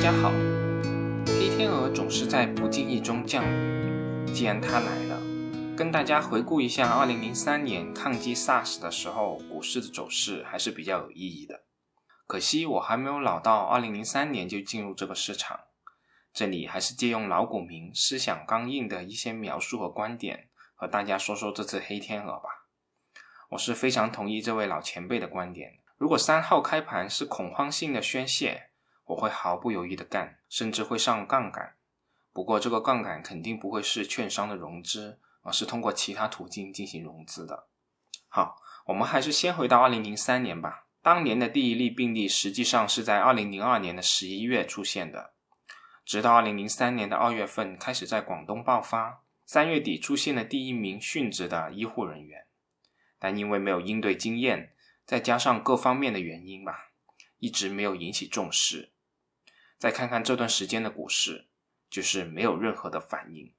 大家好，黑天鹅总是在不经意中降临。既然它来了，跟大家回顾一下2003年抗击 SARS 的时候股市的走势还是比较有意义的。可惜我还没有老到2003年就进入这个市场。这里还是借用老股民思想刚硬的一些描述和观点，和大家说说这次黑天鹅吧。我是非常同意这位老前辈的观点。如果三号开盘是恐慌性的宣泄，我会毫不犹豫的干，甚至会上杠杆。不过这个杠杆肯定不会是券商的融资，而是通过其他途径进行融资的。好，我们还是先回到二零零三年吧。当年的第一例病例实际上是在二零零二年的十一月出现的，直到二零零三年的二月份开始在广东爆发，三月底出现了第一名殉职的医护人员，但因为没有应对经验，再加上各方面的原因吧，一直没有引起重视。再看看这段时间的股市，就是没有任何的反应。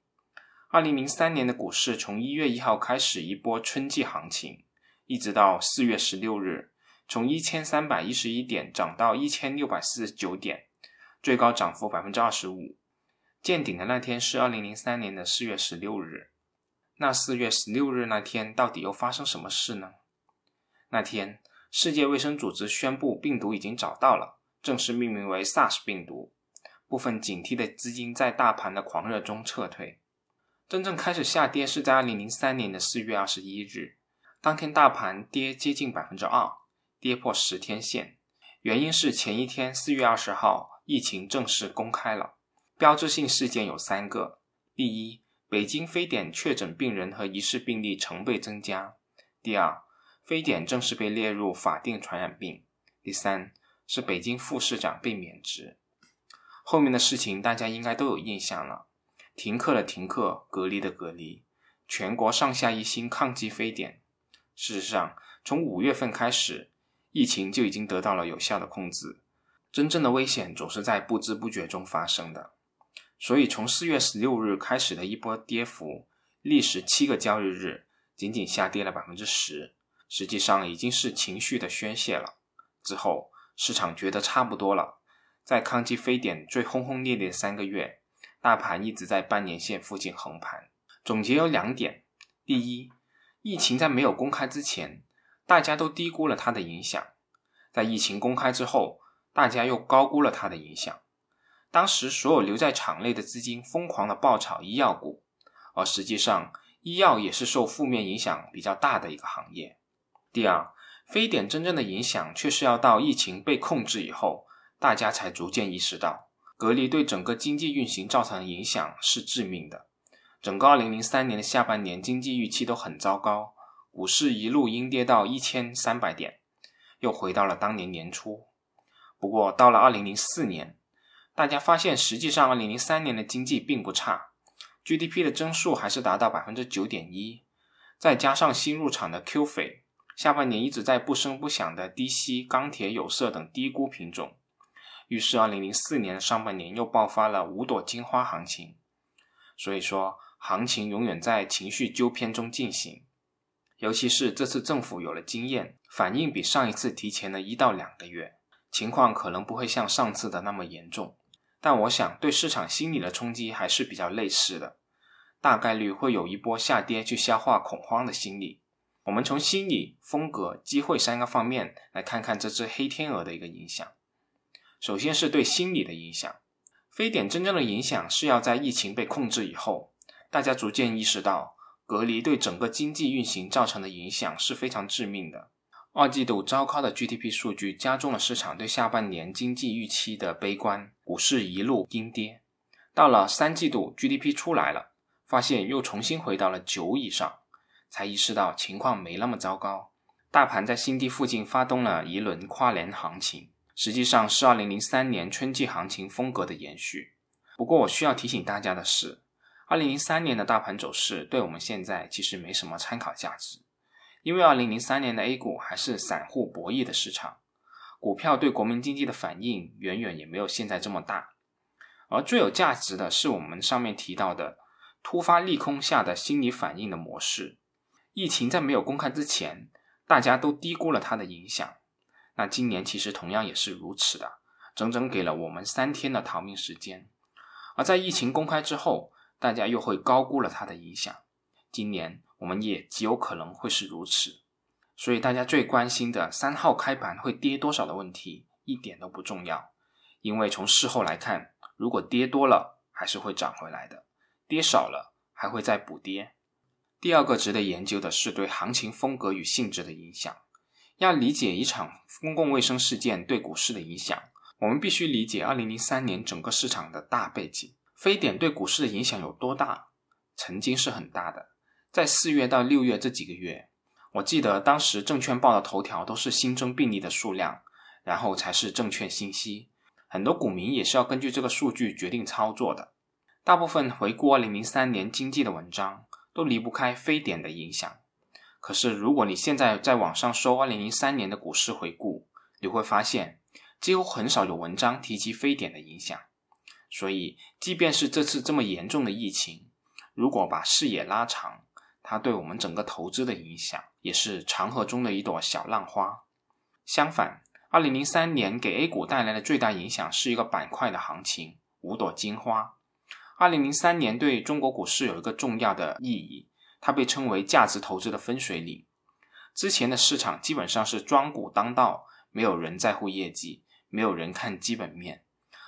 二零零三年的股市从一月一号开始一波春季行情，一直到四月十六日，从一千三百一十一点涨到一千六百四十九点，最高涨幅百分之二十五。见顶的那天是二零零三年的四月十六日。那四月十六日那天到底又发生什么事呢？那天，世界卫生组织宣布病毒已经找到了。正式命名为 SARS 病毒，部分警惕的资金在大盘的狂热中撤退。真正开始下跌是在二零零三年的四月二十一日，当天大盘跌接近百分之二，跌破十天线。原因是前一天四月二十号，疫情正式公开了。标志性事件有三个：第一，北京非典确诊病人和疑似病例成倍增加；第二，非典正式被列入法定传染病；第三。是北京副市长被免职，后面的事情大家应该都有印象了。停课的停课，隔离的隔离，全国上下一心抗击非典。事实上，从五月份开始，疫情就已经得到了有效的控制。真正的危险总是在不知不觉中发生的。所以，从四月十六日开始的一波跌幅，历时七个交易日，仅仅下跌了百分之十，实际上已经是情绪的宣泄了。之后。市场觉得差不多了，在抗击非典最轰轰烈烈的三个月，大盘一直在半年线附近横盘。总结有两点：第一，疫情在没有公开之前，大家都低估了它的影响；在疫情公开之后，大家又高估了它的影响。当时所有留在场内的资金疯狂的爆炒医药股，而实际上，医药也是受负面影响比较大的一个行业。第二。非典真正的影响，却是要到疫情被控制以后，大家才逐渐意识到，隔离对整个经济运行造成的影响是致命的。整个2003年的下半年，经济预期都很糟糕，股市一路阴跌到一千三百点，又回到了当年年初。不过到了2004年，大家发现，实际上2003年的经济并不差，GDP 的增速还是达到百分之九点一，再加上新入场的 Q 斐。下半年一直在不声不响的低吸钢铁、有色等低估品种，于是2004年上半年又爆发了五朵金花行情。所以说，行情永远在情绪纠偏中进行。尤其是这次政府有了经验，反应比上一次提前了一到两个月，情况可能不会像上次的那么严重，但我想对市场心理的冲击还是比较类似的，大概率会有一波下跌去消化恐慌的心理。我们从心理、风格、机会三个方面来看看这只黑天鹅的一个影响。首先是对心理的影响，非典真正的影响是要在疫情被控制以后，大家逐渐意识到隔离对整个经济运行造成的影响是非常致命的。二季度糟糕的 GDP 数据加重了市场对下半年经济预期的悲观，股市一路阴跌。到了三季度 GDP 出来了，发现又重新回到了九以上。才意识到情况没那么糟糕，大盘在新低附近发动了一轮跨年行情，实际上是2003年春季行情风格的延续。不过我需要提醒大家的是，2003年的大盘走势对我们现在其实没什么参考价值，因为2003年的 A 股还是散户博弈的市场，股票对国民经济的反应远远也没有现在这么大。而最有价值的是我们上面提到的突发利空下的心理反应的模式。疫情在没有公开之前，大家都低估了它的影响。那今年其实同样也是如此的，整整给了我们三天的逃命时间。而在疫情公开之后，大家又会高估了它的影响。今年我们也极有可能会是如此。所以大家最关心的三号开盘会跌多少的问题，一点都不重要，因为从事后来看，如果跌多了，还是会涨回来的；跌少了，还会再补跌。第二个值得研究的是对行情风格与性质的影响。要理解一场公共卫生事件对股市的影响，我们必须理解2003年整个市场的大背景。非典对股市的影响有多大？曾经是很大的。在四月到六月这几个月，我记得当时证券报的头条都是新增病例的数量，然后才是证券信息。很多股民也是要根据这个数据决定操作的。大部分回顾2003年经济的文章。都离不开非典的影响。可是，如果你现在在网上搜2003年的股市回顾，你会发现几乎很少有文章提及非典的影响。所以，即便是这次这么严重的疫情，如果把视野拉长，它对我们整个投资的影响也是长河中的一朵小浪花。相反，2003年给 A 股带来的最大影响是一个板块的行情——五朵金花。二零零三年对中国股市有一个重要的意义，它被称为价值投资的分水岭。之前的市场基本上是庄股当道，没有人在乎业绩，没有人看基本面。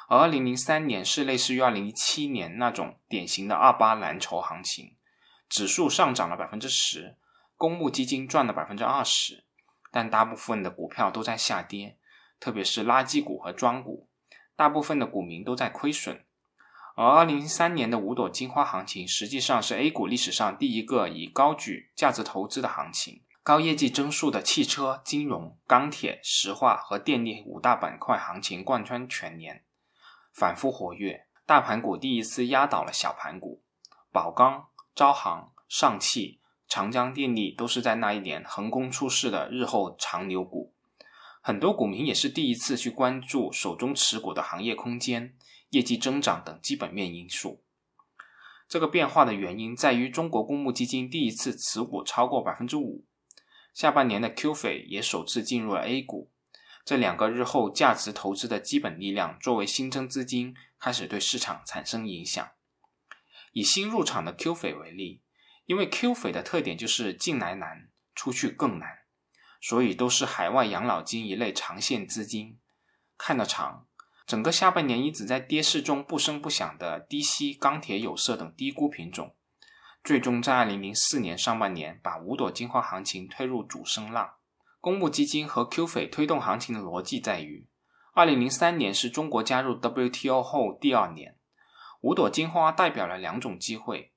而二零零三年是类似于二零一七年那种典型的二八蓝筹行情，指数上涨了百分之十，公募基金赚了百分之二十，但大部分的股票都在下跌，特别是垃圾股和庄股，大部分的股民都在亏损。而二零一三年的五朵金花行情，实际上是 A 股历史上第一个以高举价值投资的行情，高业绩增速的汽车、金融、钢铁、石化和电力五大板块行情贯穿全年，反复活跃，大盘股第一次压倒了小盘股，宝钢、招行、上汽、长江电力都是在那一年横空出世的日后长牛股，很多股民也是第一次去关注手中持股的行业空间。业绩增长等基本面因素，这个变化的原因在于中国公募基金第一次持股超过百分之五，下半年的 QF 也首次进入了 A 股，这两个日后价值投资的基本力量作为新增资金开始对市场产生影响。以新入场的 QF 为例，因为 QF 的特点就是进来难，出去更难，所以都是海外养老金一类长线资金，看得长。整个下半年一直在跌势中不声不响的低息钢铁、有色等低估品种，最终在二零零四年上半年把五朵金花行情推入主升浪。公募基金和 Q 斐推动行情的逻辑在于，二零零三年是中国加入 WTO 后第二年，五朵金花代表了两种机会：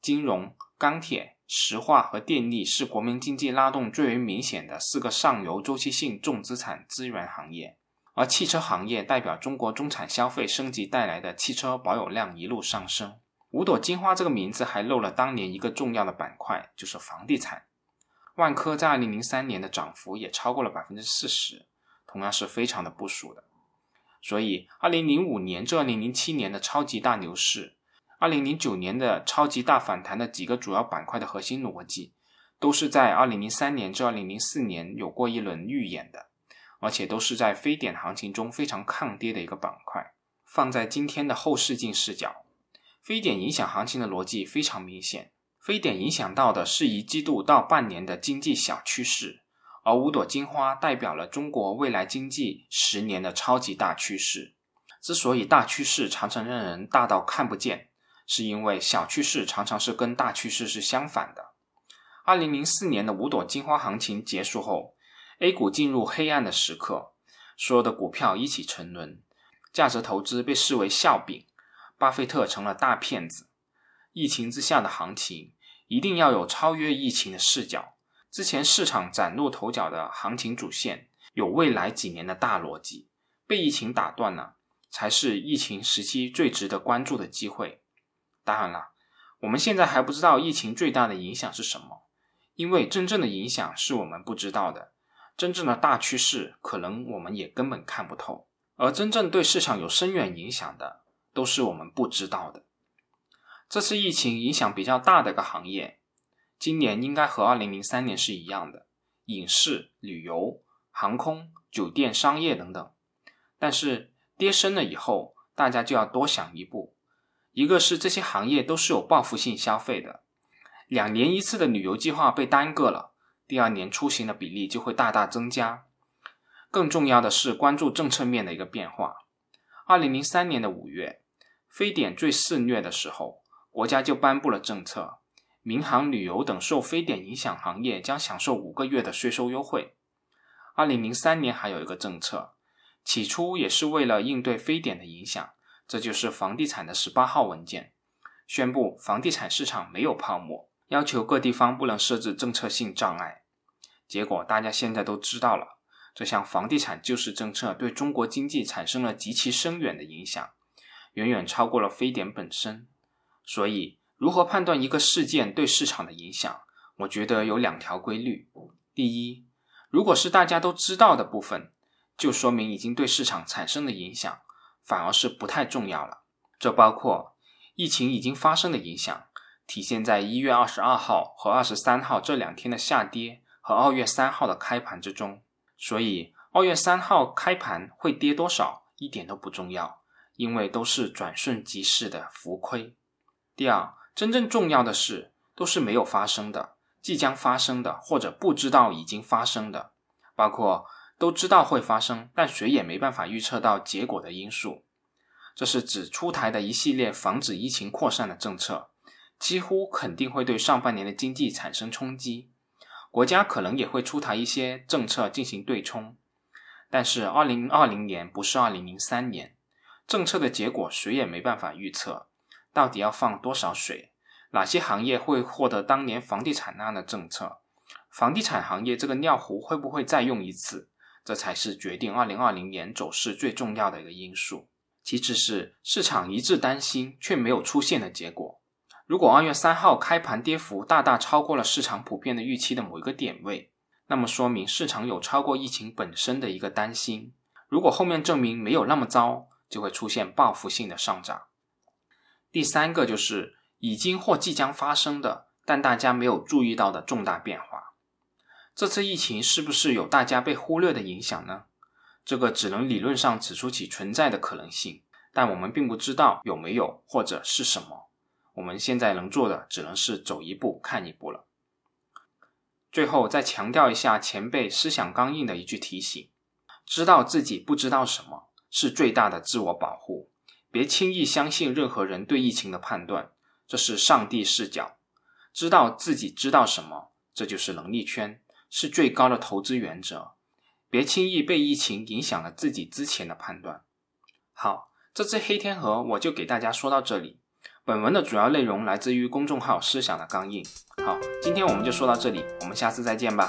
金融、钢铁、石化和电力是国民经济拉动最为明显的四个上游周期性重资产资源行业。而汽车行业代表中国中产消费升级带来的汽车保有量一路上升。五朵金花这个名字还漏了当年一个重要的板块，就是房地产。万科在二零零三年的涨幅也超过了百分之四十，同样是非常的不俗的。所以，二零零五年至二零零七年的超级大牛市，二零零九年的超级大反弹的几个主要板块的核心逻辑，都是在二零零三年至二零零四年有过一轮预演的。而且都是在非典行情中非常抗跌的一个板块。放在今天的后视镜视角，非典影响行情的逻辑非常明显。非典影响到的是一季度到半年的经济小趋势，而五朵金花代表了中国未来经济十年的超级大趋势。之所以大趋势常常让人大到看不见，是因为小趋势常常是跟大趋势是相反的。二零零四年的五朵金花行情结束后。A 股进入黑暗的时刻，所有的股票一起沉沦，价值投资被视为笑柄，巴菲特成了大骗子。疫情之下的行情，一定要有超越疫情的视角。之前市场崭露头角的行情主线，有未来几年的大逻辑，被疫情打断了，才是疫情时期最值得关注的机会。当然了，我们现在还不知道疫情最大的影响是什么，因为真正的影响是我们不知道的。真正的大趋势，可能我们也根本看不透，而真正对市场有深远影响的，都是我们不知道的。这次疫情影响比较大的一个行业，今年应该和二零零三年是一样的，影视、旅游、航空、酒店、商业等等。但是跌深了以后，大家就要多想一步，一个是这些行业都是有报复性消费的，两年一次的旅游计划被耽搁了，第二年出行的比例就会大大增加。更重要的是关注政策面的一个变化。二零零三年的五月，非典最肆虐的时候，国家就颁布了政策，民航旅游等受非典影响行业将享受五个月的税收优惠。二零零三年还有一个政策，起初也是为了应对非典的影响，这就是房地产的十八号文件，宣布房地产市场没有泡沫，要求各地方不能设置政策性障碍。结果大家现在都知道了。这项房地产救市政策对中国经济产生了极其深远的影响，远远超过了非典本身。所以，如何判断一个事件对市场的影响？我觉得有两条规律：第一，如果是大家都知道的部分，就说明已经对市场产生了影响，反而是不太重要了。这包括疫情已经发生的影响，体现在一月二十二号和二十三号这两天的下跌和二月三号的开盘之中。所以二月三号开盘会跌多少一点都不重要，因为都是转瞬即逝的浮亏。第二，真正重要的是都是没有发生的、即将发生的或者不知道已经发生的，包括都知道会发生，但谁也没办法预测到结果的因素。这是指出台的一系列防止疫情扩散的政策，几乎肯定会对上半年的经济产生冲击。国家可能也会出台一些政策进行对冲，但是二零二零年不是二零零三年，政策的结果谁也没办法预测，到底要放多少水，哪些行业会获得当年房地产那样的政策，房地产行业这个尿壶会不会再用一次，这才是决定二零二零年走势最重要的一个因素。其次是市场一致担心却没有出现的结果。如果二月三号开盘跌幅大大超过了市场普遍的预期的某一个点位，那么说明市场有超过疫情本身的一个担心。如果后面证明没有那么糟，就会出现报复性的上涨。第三个就是已经或即将发生的，但大家没有注意到的重大变化。这次疫情是不是有大家被忽略的影响呢？这个只能理论上指出其存在的可能性，但我们并不知道有没有或者是什么。我们现在能做的只能是走一步看一步了。最后再强调一下前辈思想刚硬的一句提醒：知道自己不知道什么是最大的自我保护，别轻易相信任何人对疫情的判断，这是上帝视角。知道自己知道什么，这就是能力圈，是最高的投资原则。别轻易被疫情影响了自己之前的判断。好，这次黑天鹅我就给大家说到这里。本文的主要内容来自于公众号“思想的钢印”。好，今天我们就说到这里，我们下次再见吧。